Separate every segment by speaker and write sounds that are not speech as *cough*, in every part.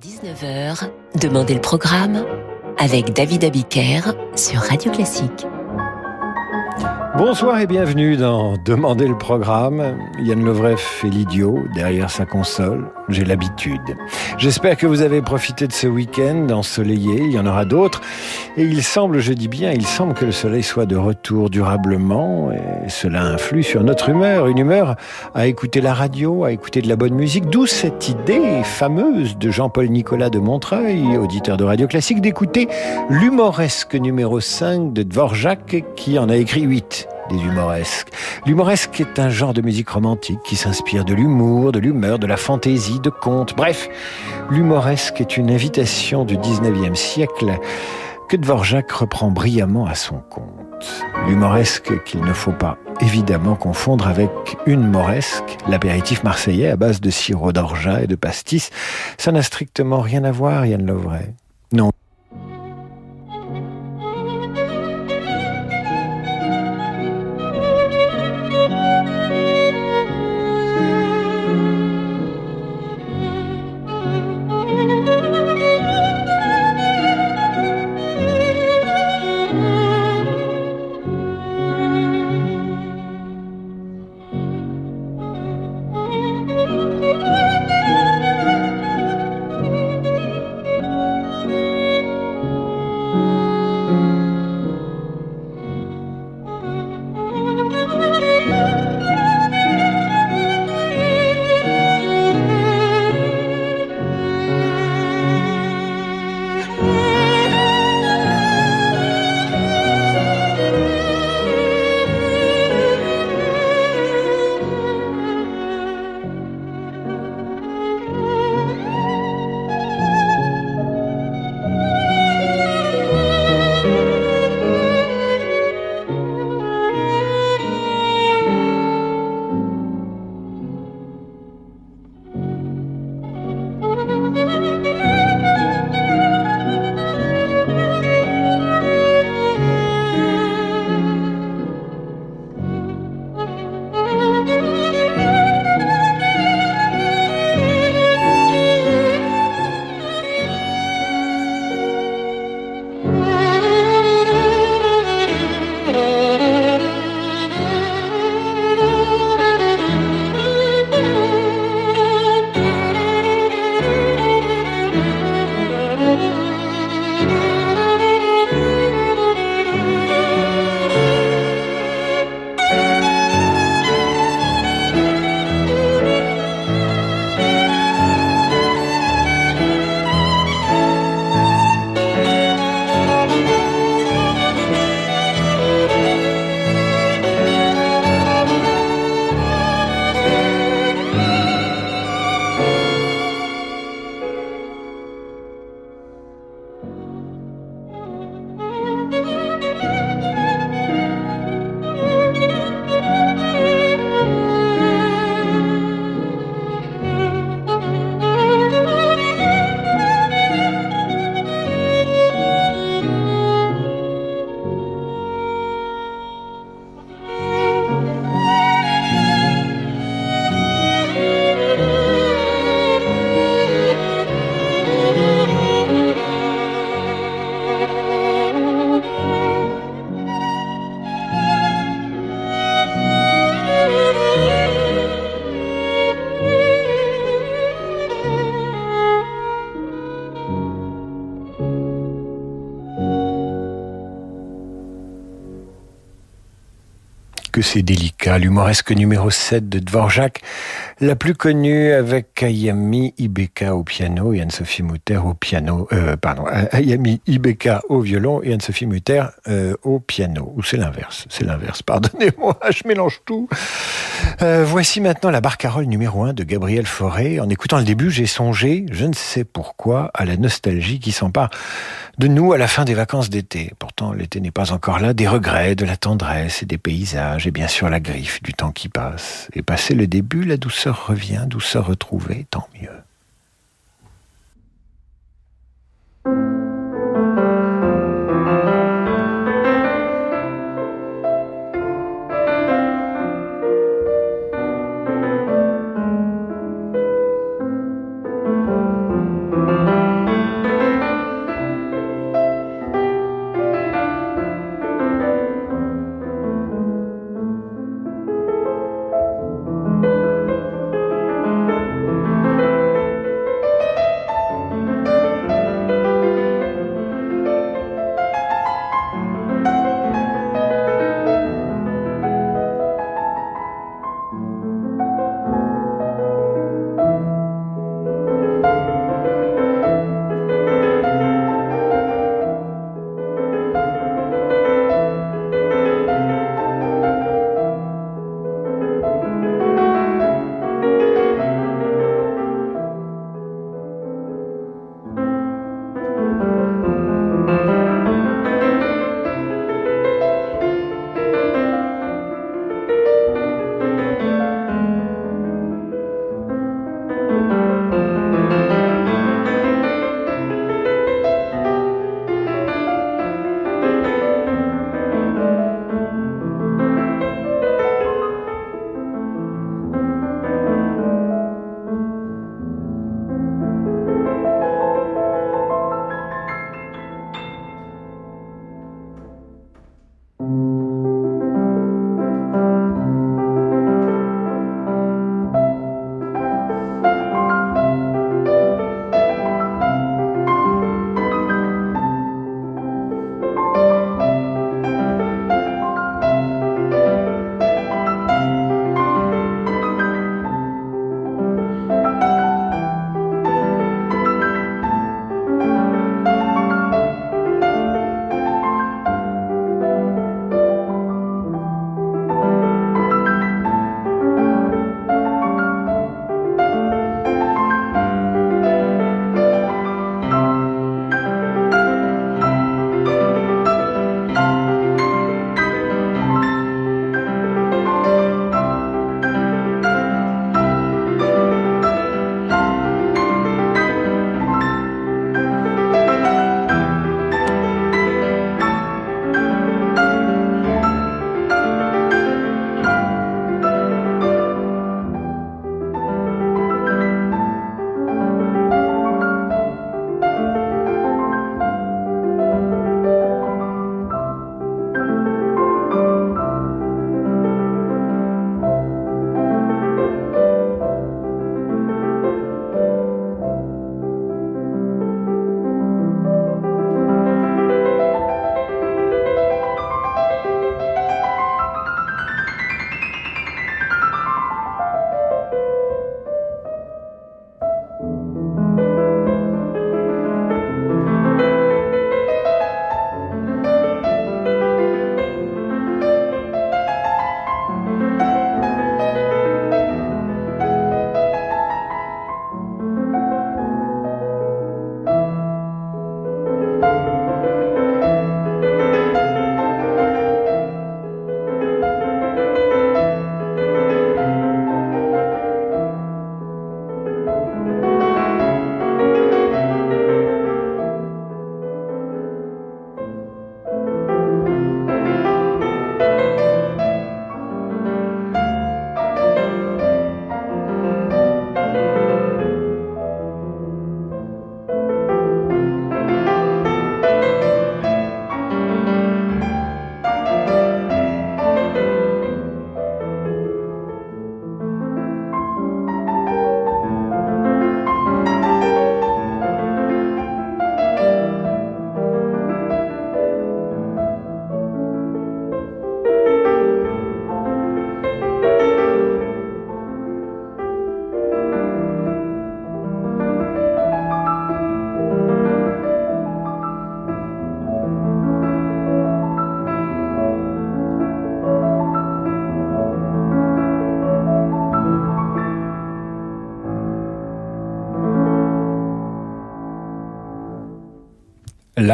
Speaker 1: 19h, Demandez le programme avec David Abiker sur Radio Classique.
Speaker 2: Bonsoir et bienvenue dans Demandez le programme. Yann Lovreff fait l'idiot derrière sa console. J'ai l'habitude. J'espère que vous avez profité de ce week-end ensoleillé. Il y en aura d'autres. Et il semble, je dis bien, il semble que le soleil soit de retour durablement. Et cela influe sur notre humeur. Une humeur à écouter la radio, à écouter de la bonne musique. D'où cette idée fameuse de Jean-Paul Nicolas de Montreuil, auditeur de Radio Classique, d'écouter l'humoresque numéro 5 de Dvorak qui en a écrit 8 des humoresques. L'humoresque est un genre de musique romantique qui s'inspire de l'humour, de l'humeur, de la fantaisie, de contes. Bref, l'humoresque est une invitation du 19e siècle que Dvorak reprend brillamment à son compte. L'humoresque qu'il ne faut pas évidemment confondre avec une moresque, l'apéritif marseillais à base de sirop d'orgeat et de pastis. Ça n'a strictement rien à voir, Yann Lovray. Non. C'est délicat. L'humoresque numéro 7 de Dvorak, la plus connue avec Ayami Ibeka au piano et Anne-Sophie Mutter au piano, euh, pardon, Ayami Ibeka au violon et Anne-Sophie Mutter euh, au piano. Ou c'est l'inverse, c'est l'inverse, pardonnez-moi, *laughs* je mélange tout. Euh, voici maintenant la barcarolle numéro 1 de Gabriel Fauré. En écoutant le début, j'ai songé, je ne sais pourquoi, à la nostalgie qui s'empare de nous à la fin des vacances d'été. Pourtant, l'été n'est pas encore là, des regrets, de la tendresse et des paysages, et bien sûr la griffe du temps qui passe. Et passé le début, la douceur revient, douceur retrouvée, tant mieux.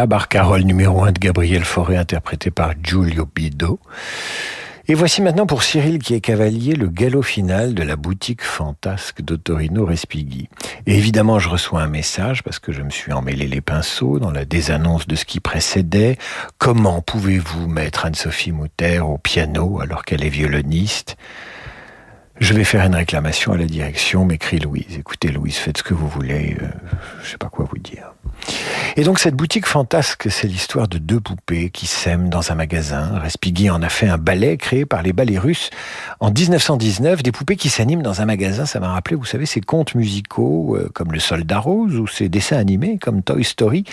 Speaker 2: La barcarolle numéro 1 de Gabriel Fauré interprétée par Giulio Bido. Et voici maintenant pour Cyril qui est cavalier le galop final de la boutique fantasque d'Ottorino Respighi. Et évidemment, je reçois un message parce que je me suis emmêlé les pinceaux dans la désannonce de ce qui précédait. Comment pouvez-vous mettre Anne-Sophie Mouter au piano alors qu'elle est violoniste? Je vais faire une réclamation à la direction, m'écrit Louise. Écoutez, Louise, faites ce que vous voulez. Je euh, je sais pas quoi vous dire. Et donc cette boutique fantasque, c'est l'histoire de deux poupées qui s'aiment dans un magasin. Respighi en a fait un ballet créé par les ballets russes en 1919. Des poupées qui s'animent dans un magasin, ça m'a rappelé, vous savez, ces contes musicaux euh, comme Le Soldat Rose ou ces dessins animés comme Toy Story.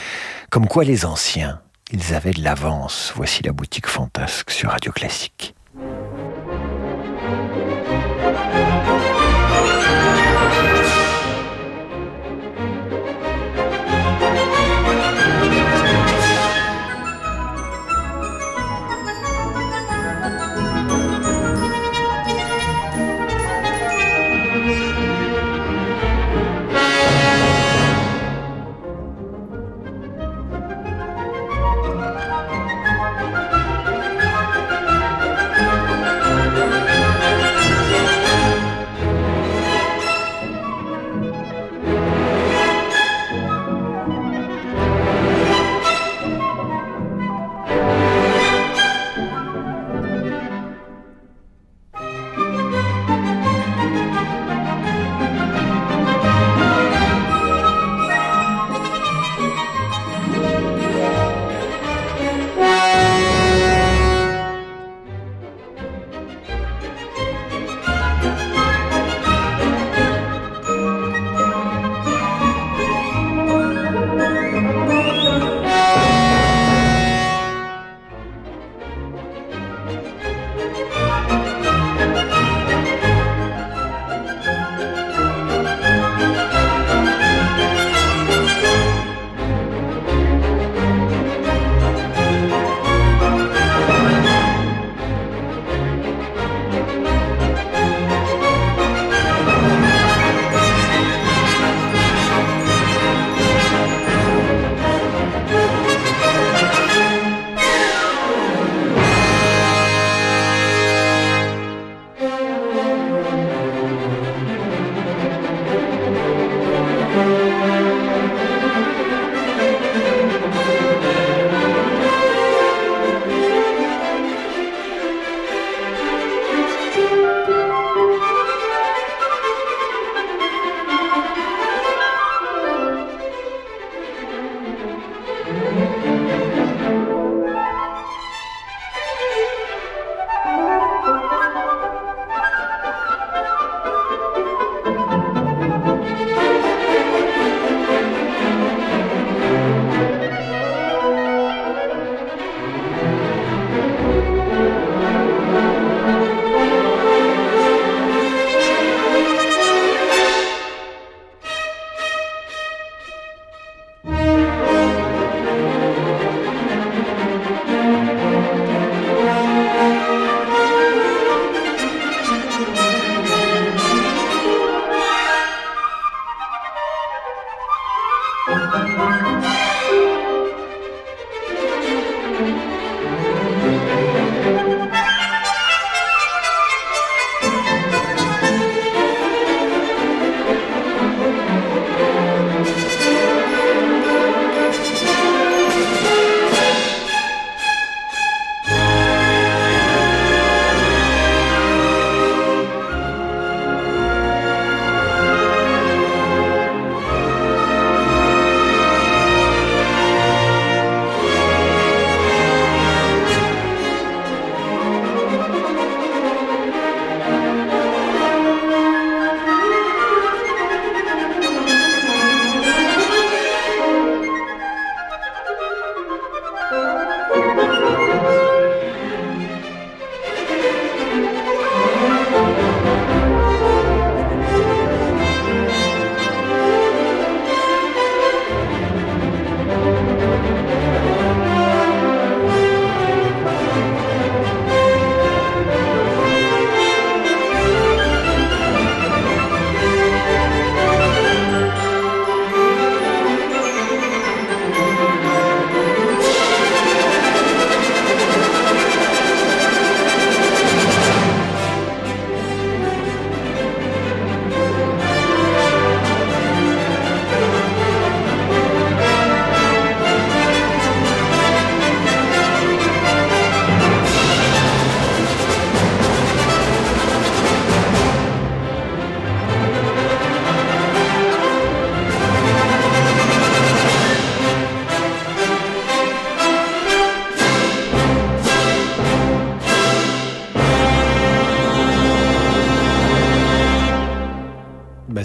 Speaker 2: Comme quoi les anciens, ils avaient de l'avance. Voici la boutique fantasque sur Radio Classique.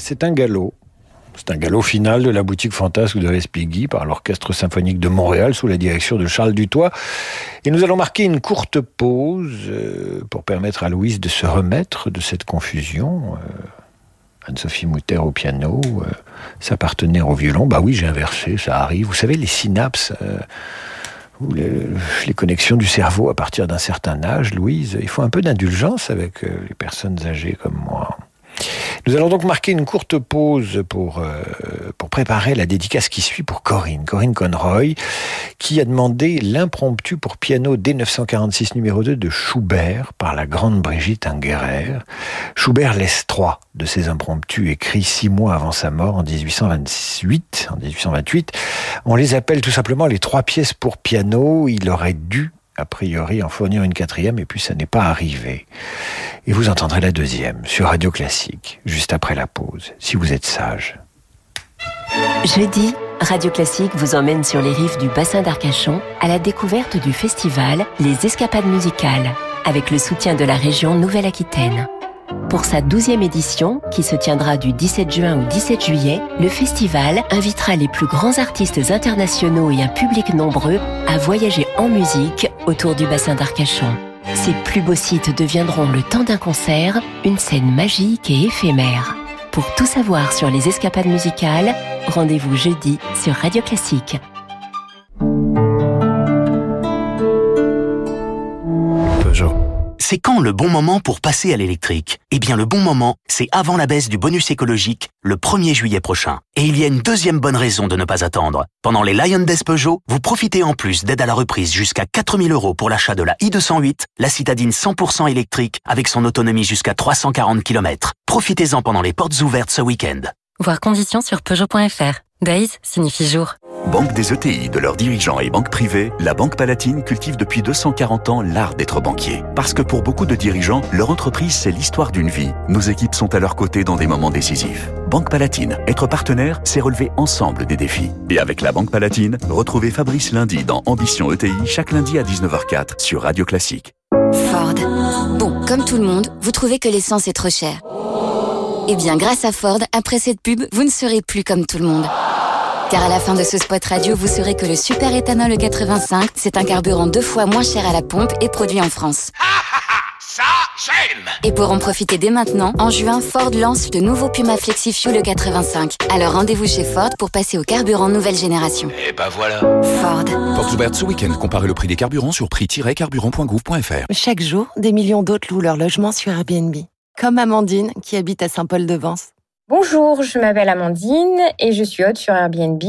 Speaker 2: C'est un galop. C'est un galop final de la boutique fantasque de Respighi par l'Orchestre symphonique de Montréal sous la direction de Charles Dutoit. Et nous allons marquer une courte pause euh, pour permettre à Louise de se remettre de cette confusion. Euh, Anne-Sophie Mouter au piano, euh, sa partenaire au violon. Bah oui, j'ai inversé, ça arrive. Vous savez, les synapses les, connexions du cerveau à partir d'un certain âge, Louise, il faut un peu d'indulgence avec les personnes âgées comme moi. Nous allons donc marquer une courte pause pour, euh, pour préparer la dédicace qui suit pour Corinne, Corinne Conroy, qui a demandé l'impromptu pour piano D946 numéro 2 de Schubert par la grande Brigitte Ingerer. Schubert laisse trois de ses impromptus écrits six mois avant sa mort en 1828. En 1828, on les appelle tout simplement les trois pièces pour piano. Il aurait dû a priori en fournir une quatrième, et puis ça n'est pas arrivé. Et vous entendrez la deuxième sur Radio Classique, juste après la pause, si vous êtes sage.
Speaker 1: Jeudi, Radio Classique vous emmène sur les rives du bassin d'Arcachon à la découverte du festival Les Escapades musicales, avec le soutien de la région Nouvelle-Aquitaine. Pour sa douzième édition, qui se tiendra du 17 juin au 17 juillet, le festival invitera les plus grands artistes internationaux et un public nombreux à voyager en musique autour du bassin d'Arcachon. Ces plus beaux sites deviendront le temps d'un concert, une scène magique et éphémère. Pour tout savoir sur les escapades musicales, rendez-vous jeudi sur Radio Classique.
Speaker 3: C'est quand le bon moment pour passer à l'électrique? Eh bien le bon moment, c'est avant la baisse du bonus écologique, le 1er juillet prochain. Et il y a une deuxième bonne raison de ne pas attendre. Pendant les Lion Days Peugeot, vous profitez en plus d'aide à la reprise jusqu'à 4000 euros pour l'achat de la i208, la citadine 100% électrique avec son autonomie jusqu'à 340 km. Profitez-en pendant les portes ouvertes ce week-end.
Speaker 4: Voir conditions sur Peugeot.fr. Days signifie jour.
Speaker 5: Banque des ETI, de leurs dirigeants et banques privées, la Banque Palatine cultive depuis 240 ans l'art d'être banquier. Parce que pour beaucoup de dirigeants, leur entreprise, c'est l'histoire d'une vie. Nos équipes sont à leur côté dans des moments décisifs. Banque Palatine, être partenaire, c'est relever ensemble des défis. Et avec la Banque Palatine, retrouvez Fabrice lundi dans Ambition ETI, chaque lundi à 19h04 sur Radio Classique.
Speaker 6: Ford. Bon, comme tout le monde, vous trouvez que l'essence est trop chère. Eh bien, grâce à Ford, après cette pub, vous ne serez plus comme tout le monde. Car à la fin de ce spot radio, vous saurez que le super éthanol 85, c'est un carburant deux fois moins cher à la pompe et produit en France.
Speaker 7: Ça, j'aime
Speaker 6: Et pour en profiter dès maintenant, en juin, Ford lance le nouveau Puma Flexi Fuel 85. Alors rendez-vous chez Ford pour passer au carburant nouvelle génération.
Speaker 7: Et bah voilà
Speaker 6: Ford.
Speaker 8: Portes ouvertes ce week-end. Comparez le prix des carburants sur prix-carburant.gouv.fr.
Speaker 9: Chaque jour, des millions d'autres louent leur logement sur Airbnb. Comme Amandine, qui habite à Saint-Paul-de-Vence.
Speaker 10: Bonjour, je m'appelle Amandine et je suis hôte sur Airbnb.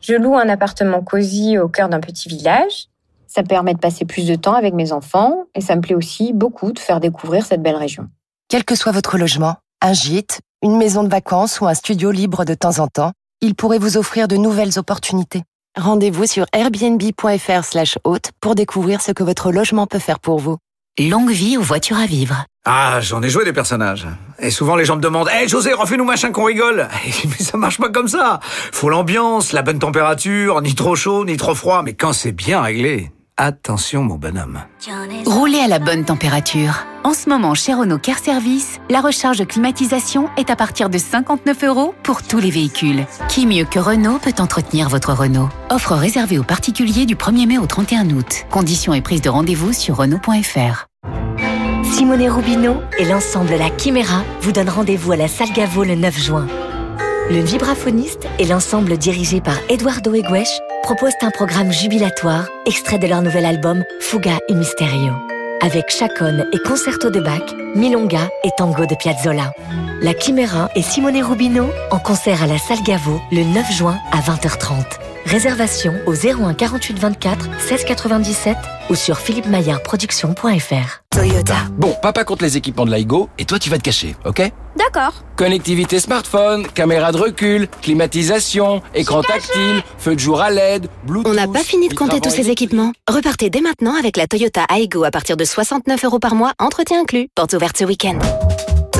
Speaker 10: Je loue un appartement cosy au cœur d'un petit village. Ça me permet de passer plus de temps avec mes enfants et ça me plaît aussi beaucoup de faire découvrir cette belle région.
Speaker 9: Quel que soit votre logement, un gîte, une maison de vacances ou un studio libre de temps en temps, il pourrait vous offrir de nouvelles opportunités. Rendez-vous sur airbnb.fr slash hôte pour découvrir ce que votre logement peut faire pour vous.
Speaker 1: Longue vie aux voitures à vivre.
Speaker 11: Ah, j'en ai joué des personnages. Et souvent les gens me demandent Hé José, refais-nous machin qu'on rigole *laughs* Mais ça marche pas comme ça Faut l'ambiance, la bonne température, ni trop chaud, ni trop froid, mais quand c'est bien réglé, attention mon bonhomme.
Speaker 12: Roulez à la bonne température. En ce moment, chez Renault Car Service, la recharge climatisation est à partir de 59 euros pour tous les véhicules. Qui mieux que Renault peut entretenir votre Renault? Offre réservée aux particuliers du 1er mai au 31 août. Conditions et prise de rendez-vous sur Renault.fr.
Speaker 1: Simone Rubino et l'ensemble La Chimera vous donnent rendez-vous à la Salle Gaveau le 9 juin. Le vibraphoniste et l'ensemble dirigé par Eduardo Eguesh proposent un programme jubilatoire, extrait de leur nouvel album Fuga y Misterio. Avec chaconne et concerto de Bach, milonga et tango de Piazzolla. La Chimera et Simone Rubino en concert à la Salle Gaveau le 9 juin à 20h30. Réservation au 01 48 24 16 97 ou sur philippemaillardproduction.fr.
Speaker 6: Toyota.
Speaker 8: Bon, papa compte les équipements de L'iGo et toi tu vas te cacher, ok?
Speaker 13: D'accord.
Speaker 8: Connectivité smartphone, caméra de recul, climatisation, écran tactile, feu de jour à LED, Bluetooth...
Speaker 13: On n'a pas fini de compter tous ces équipements. Repartez dès maintenant avec la Toyota Aygo à partir de 69 euros par mois, entretien inclus. Portes ouvertes ce week-end.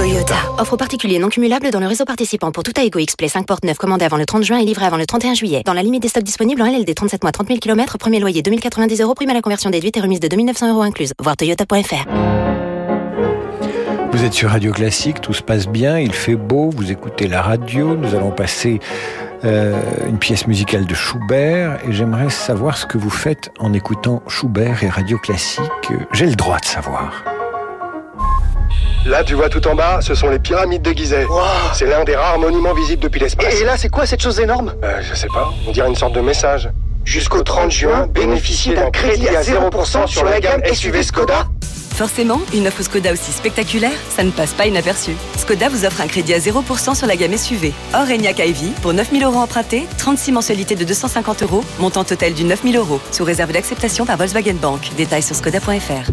Speaker 13: Toyota. Offre particulier non cumulable dans le réseau participant pour tout Aygo X-Play 5 portes 9 commandé avant le 30 juin et livré avant le 31 juillet. Dans la limite des stocks disponibles en LLD 37 mois 30 000 km, premier loyer 2090 euros, prime à la conversion déduite et remise de 2900 euros incluse. Voir toyota.fr.
Speaker 2: Vous êtes sur Radio Classique, tout se passe bien, il fait beau, vous écoutez la radio, nous allons passer euh, une pièce musicale de Schubert et j'aimerais savoir ce que vous faites en écoutant Schubert et Radio Classique. J'ai le droit de savoir.
Speaker 14: Là, tu vois tout en bas, ce sont les pyramides de Gizeh. C'est l'un des rares monuments visibles depuis l'espace.
Speaker 15: Et là, c'est quoi cette chose énorme?
Speaker 14: Euh, Je sais pas, on dirait une sorte de message.
Speaker 15: Jusqu'au 30 juin, bénéficiez d'un crédit à 0% sur la gamme SUV Skoda.
Speaker 16: Forcément, une offre Skoda aussi spectaculaire, ça ne passe pas inaperçu. Skoda vous offre un crédit à 0% sur la gamme SUV. Or Enyaq iV, pour 9000 euros empruntés, 36 mensualités de 250 euros, montant total du 9000 euros, sous réserve d'acceptation par Volkswagen Bank. Détails sur skoda.fr.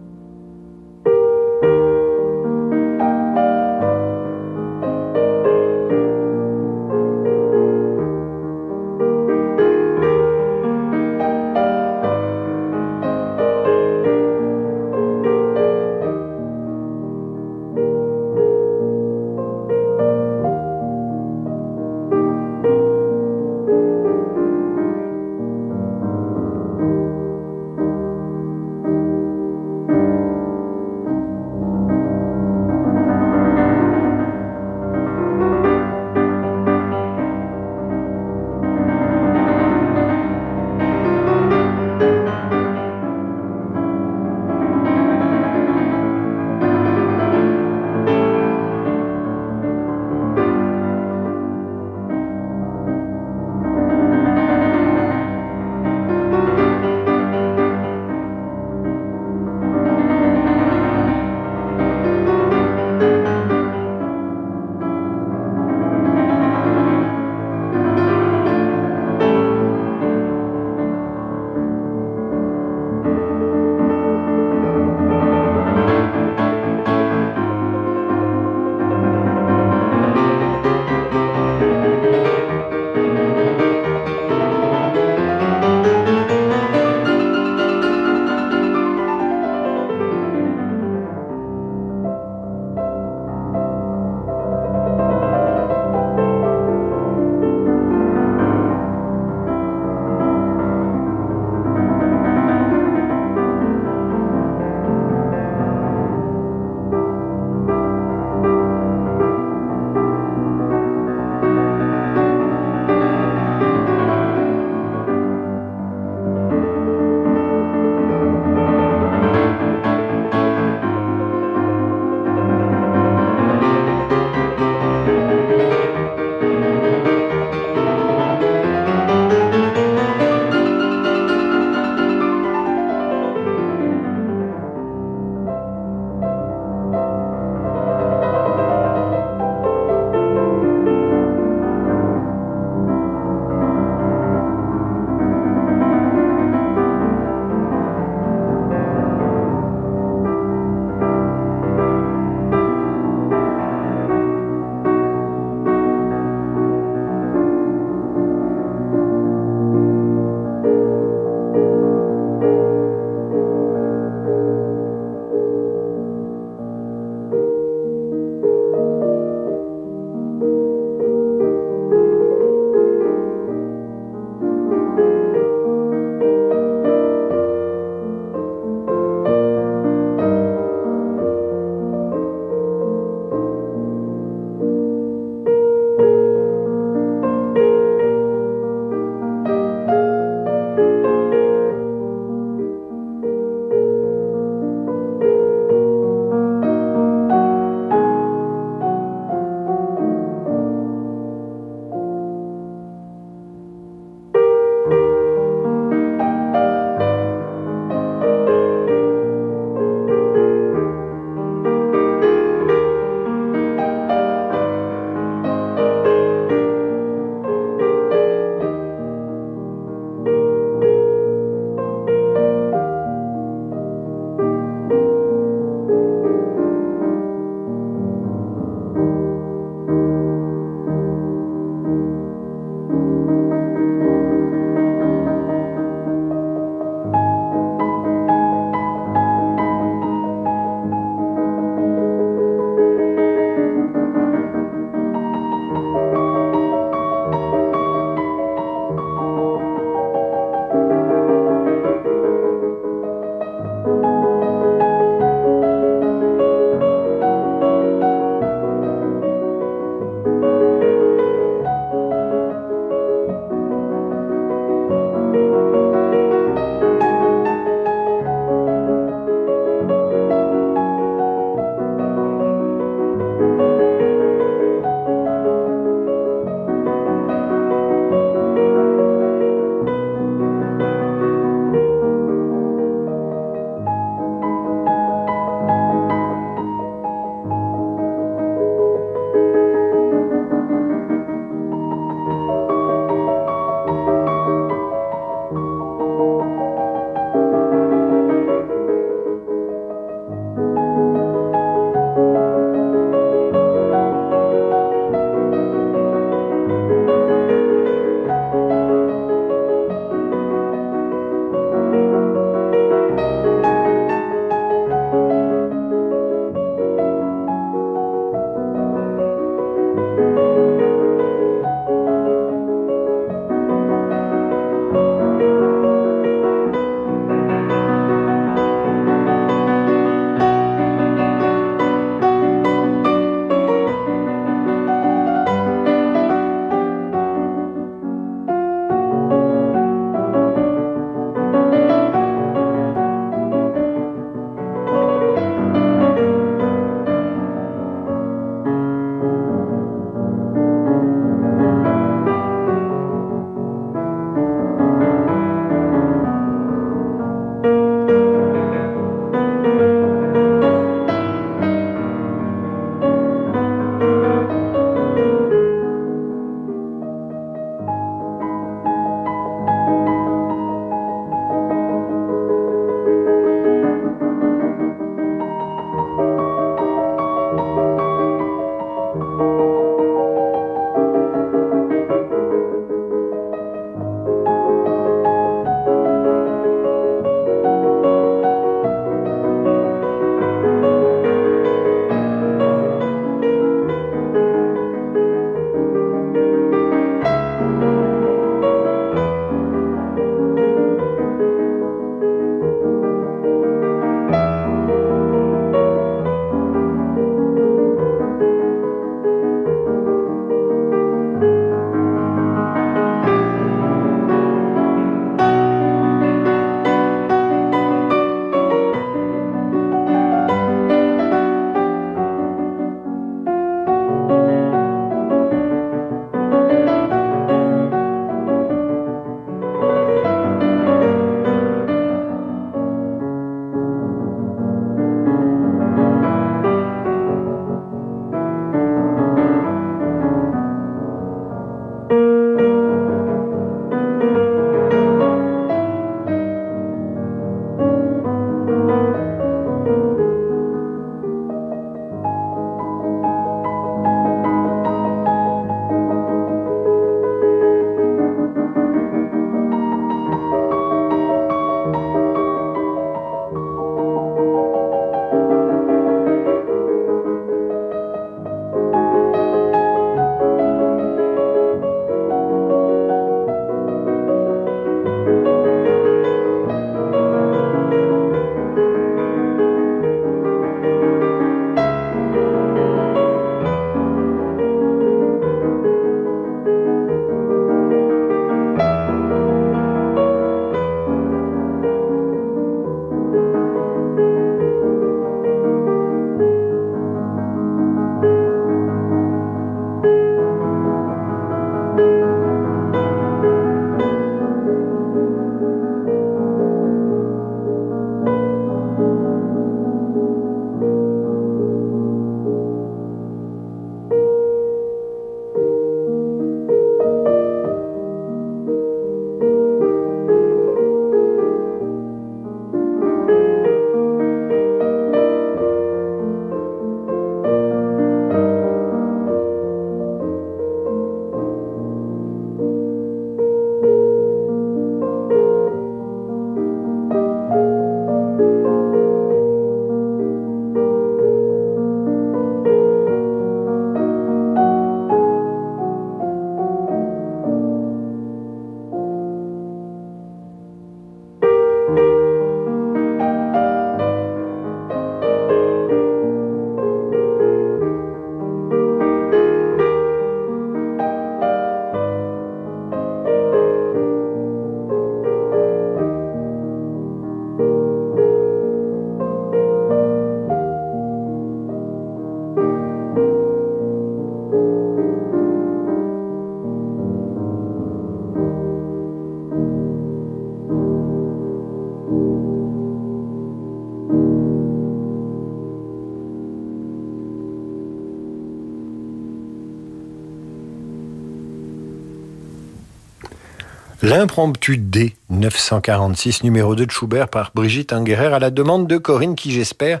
Speaker 2: L'impromptu D 946, numéro 2 de Schubert par Brigitte Inguerrer à la demande de Corinne qui j'espère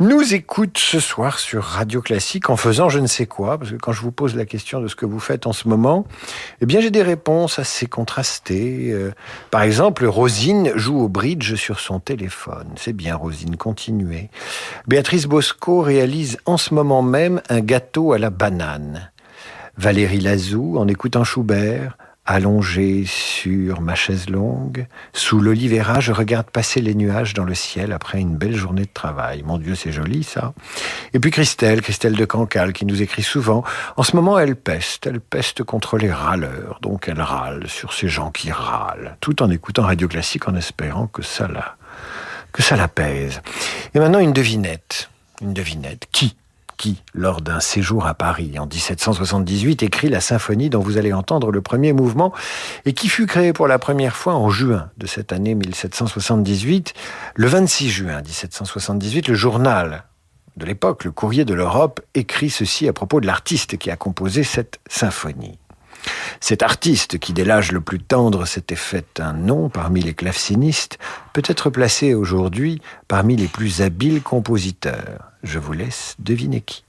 Speaker 2: nous écoute ce soir sur Radio Classique en faisant je ne sais quoi, parce que quand je vous pose la question de ce que vous faites en ce moment, eh bien j'ai des réponses assez contrastées. Euh, par exemple, Rosine joue au bridge sur son téléphone. C'est bien Rosine, continuez. Béatrice Bosco réalise en ce moment même un gâteau à la banane. Valérie Lazou, en écoutant Schubert, Allongé sur ma chaise longue, sous l'olivera, je regarde passer les nuages dans le ciel après une belle journée de travail. Mon Dieu, c'est joli ça. Et puis Christelle, Christelle de Cancale, qui nous écrit souvent. En ce moment, elle peste, elle peste contre les râleurs, donc elle râle sur ces gens qui râlent, tout en écoutant Radio Classique en espérant que ça la, que ça l'apaise. Et maintenant une devinette, une devinette. Qui? Qui, lors d'un séjour à Paris en 1778, écrit la symphonie dont vous allez entendre le premier mouvement et qui fut créée pour la première fois en juin de cette année 1778. Le 26 juin 1778, le journal de l'époque, le Courrier de l'Europe, écrit ceci à propos de l'artiste qui a composé cette symphonie. Cet artiste, qui dès l'âge le plus tendre s'était fait un nom parmi les clavecinistes, peut être placé aujourd'hui parmi les plus habiles compositeurs. Je vous laisse deviner qui.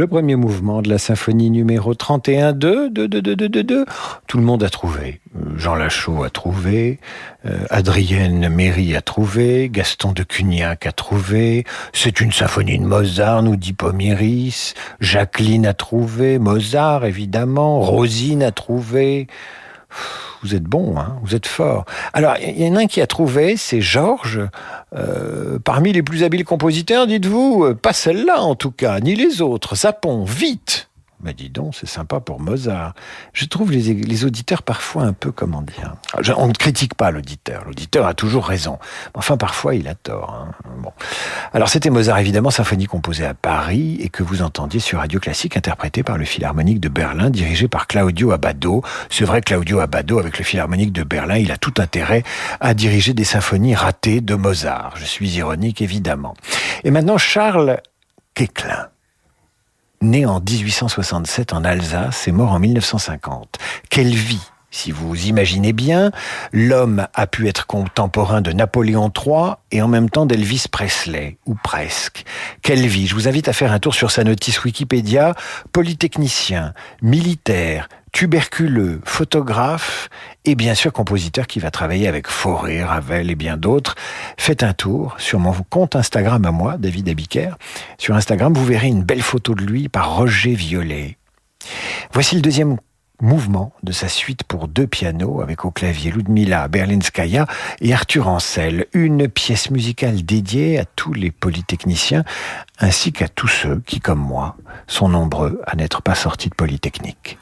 Speaker 2: Le premier mouvement de la symphonie numéro 31 2, 2, 2, 2, 2, 2, Tout le monde a trouvé. Jean Lachaud a trouvé, euh, Adrienne Méry a trouvé, Gaston de Cugnac a trouvé, c'est une symphonie de Mozart, nous dit Pomiris, Jacqueline a trouvé, Mozart évidemment, Rosine a trouvé. Vous êtes bon, hein vous êtes fort. Alors, il y en a un qui a trouvé, c'est Georges, euh, parmi les plus habiles compositeurs, dites-vous, euh, pas celle-là en tout cas, ni les autres. Sapon, vite mais dis donc, c'est sympa pour Mozart. Je trouve les, auditeurs parfois un peu, comment dire... on ne critique pas l'auditeur, l'auditeur a toujours raison. Enfin, parfois, il a tort. Hein. Bon. Alors, c'était Mozart, évidemment, symphonie composée à Paris et que vous entendiez sur Radio Classique, interprétée par le Philharmonique de Berlin, dirigé par Claudio Abbado. C'est vrai, Claudio Abbado, avec le Philharmonique de Berlin, il a tout intérêt à diriger des symphonies ratées de Mozart. Je suis ironique, évidemment. Et maintenant, Charles Quéclin né en 1867 en Alsace et mort en 1950. Quelle vie si vous imaginez bien, l'homme a pu être contemporain de Napoléon III et en même temps d'Elvis Presley, ou presque. Quelle vie Je vous invite à faire un tour sur sa notice Wikipédia. Polytechnicien, militaire, tuberculeux, photographe et bien sûr compositeur qui va travailler avec Fauré, Ravel et bien d'autres. Faites un tour sur mon compte Instagram à moi, David Abiker. Sur Instagram, vous verrez une belle photo de lui par Roger Violet. Voici le deuxième mouvement de sa suite pour deux pianos avec au clavier Ludmila Berlinskaya et Arthur Ancel, une pièce musicale dédiée à tous les polytechniciens ainsi qu'à tous ceux qui, comme moi, sont nombreux à n'être pas sortis de Polytechnique.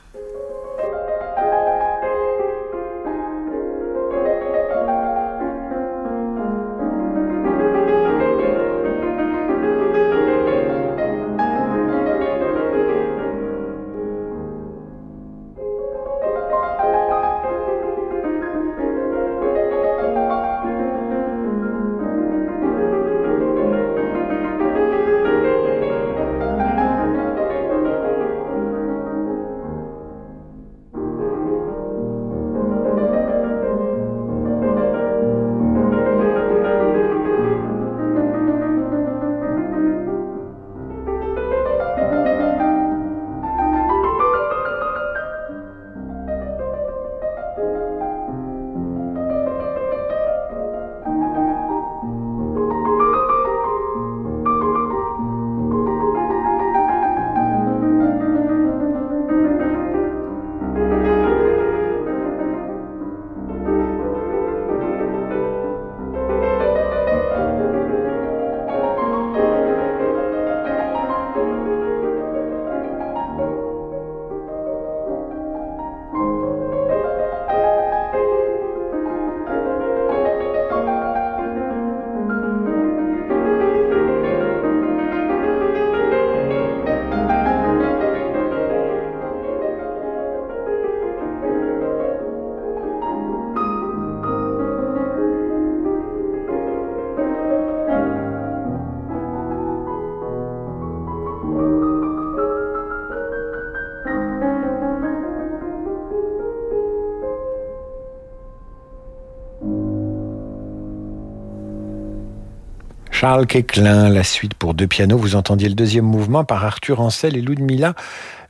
Speaker 2: Charles Quéclin, la suite pour deux pianos. Vous entendiez le deuxième mouvement par Arthur Ancel et Ludmila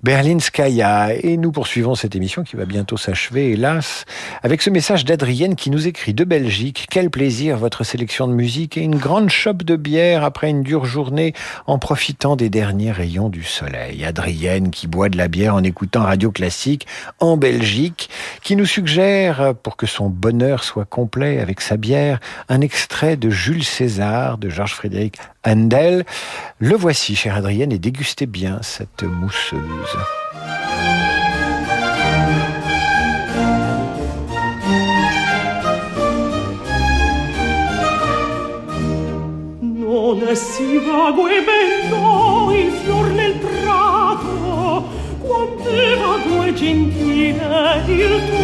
Speaker 2: Berlinskaya. Et nous poursuivons cette émission qui va bientôt s'achever, hélas, avec ce message d'Adrienne qui nous écrit de Belgique. Quel plaisir votre sélection de musique et une grande chope de bière après une dure journée en profitant des derniers rayons du soleil. Adrienne qui boit de la bière en écoutant Radio Classique en Belgique, qui nous suggère, pour que son bonheur soit complet avec sa bière, un extrait de Jules César de Georges Frédéric Handel. Le voici, chère Adrienne, et dégustez bien cette mousseuse.
Speaker 17: Non è si vago e bello il fior nel prato, quante vago e gentile il tuo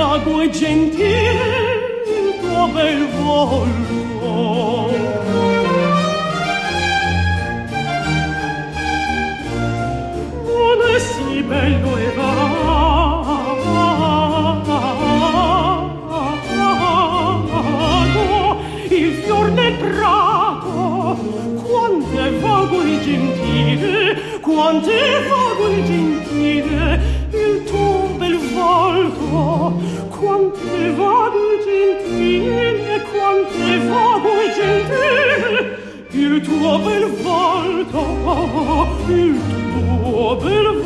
Speaker 17: vago e gentile il tuo bel volto. Non è si bello e vago il fior nel prato, quante vago e gentile, quante vago e gentile il tuo bel volto, il tuo bel volto.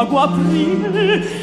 Speaker 17: aqua aprile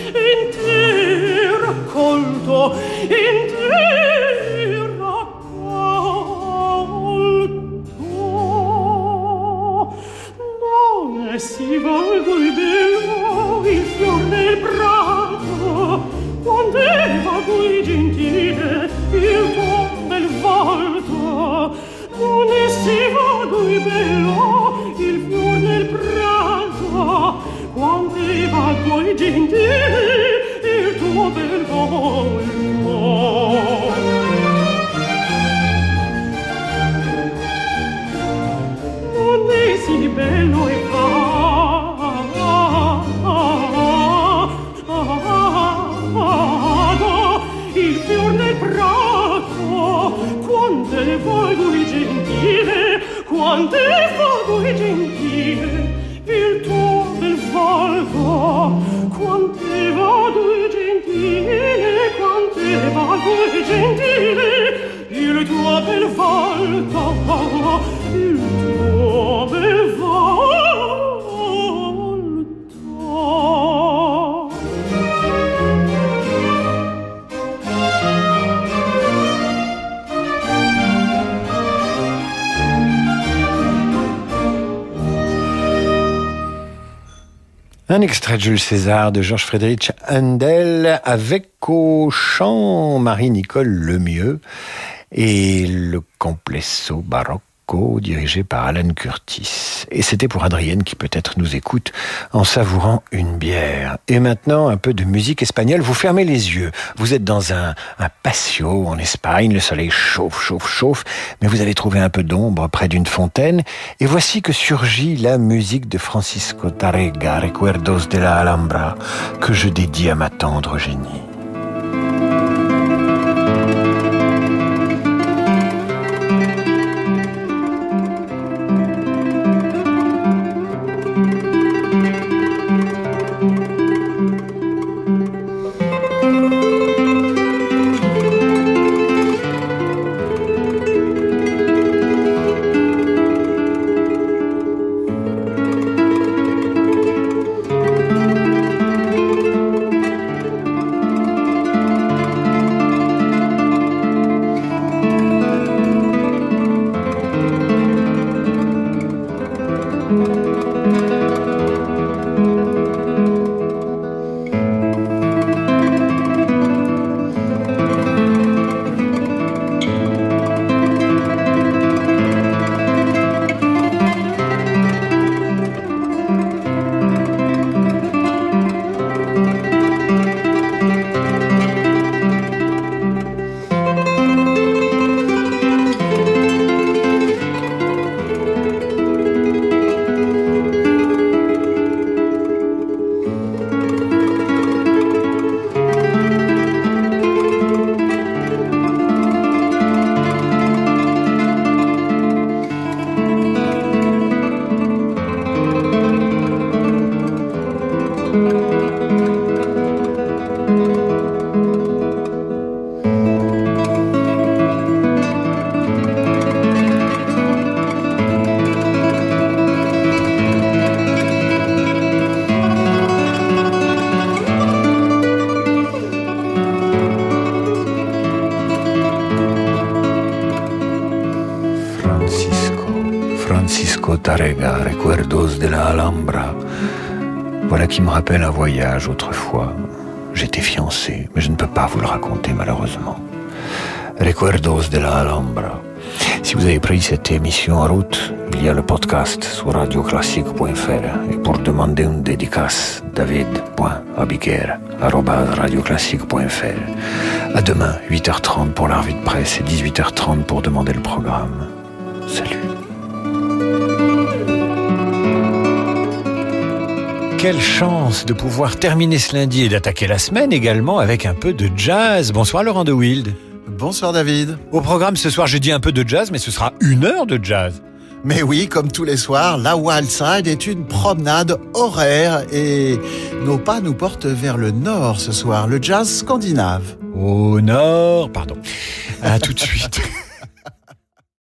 Speaker 2: Jules César de Georges Frédéric Handel avec au chant Marie-Nicole Lemieux et le complesso dirigé par Alan Curtis. Et c'était pour Adrienne qui peut-être nous écoute en savourant une bière. Et maintenant, un peu de musique espagnole. Vous fermez les yeux. Vous êtes dans un, patio en Espagne. Le soleil chauffe, chauffe, chauffe. Mais vous allez trouver un peu d'ombre près d'une fontaine. Et voici que surgit la musique de Francisco Tarrega, Recuerdos de la Alhambra, que je dédie à ma tendre génie. Qui me rappelle un voyage autrefois. J'étais fiancé, mais je ne peux pas vous le raconter malheureusement. Recuerdos de la Alhambra. Si vous avez pris cette émission en route, il y a le podcast sur radioclassique.fr. Et pour demander une dédicace, david.abiker.radioclassique.fr. À demain, 8h30 pour la revue de presse et 18h30 pour demander le programme. Salut. Quelle chance de pouvoir terminer ce lundi et d'attaquer la semaine également avec un peu de jazz. Bonsoir Laurent de Wild.
Speaker 18: Bonsoir David.
Speaker 2: Au programme ce soir, je dis un peu de jazz, mais ce sera une heure de jazz.
Speaker 18: Mais oui, comme tous les soirs, la Wild Side est une promenade horaire et nos pas nous portent vers le nord ce soir, le jazz scandinave.
Speaker 2: Au nord, pardon. À tout de suite.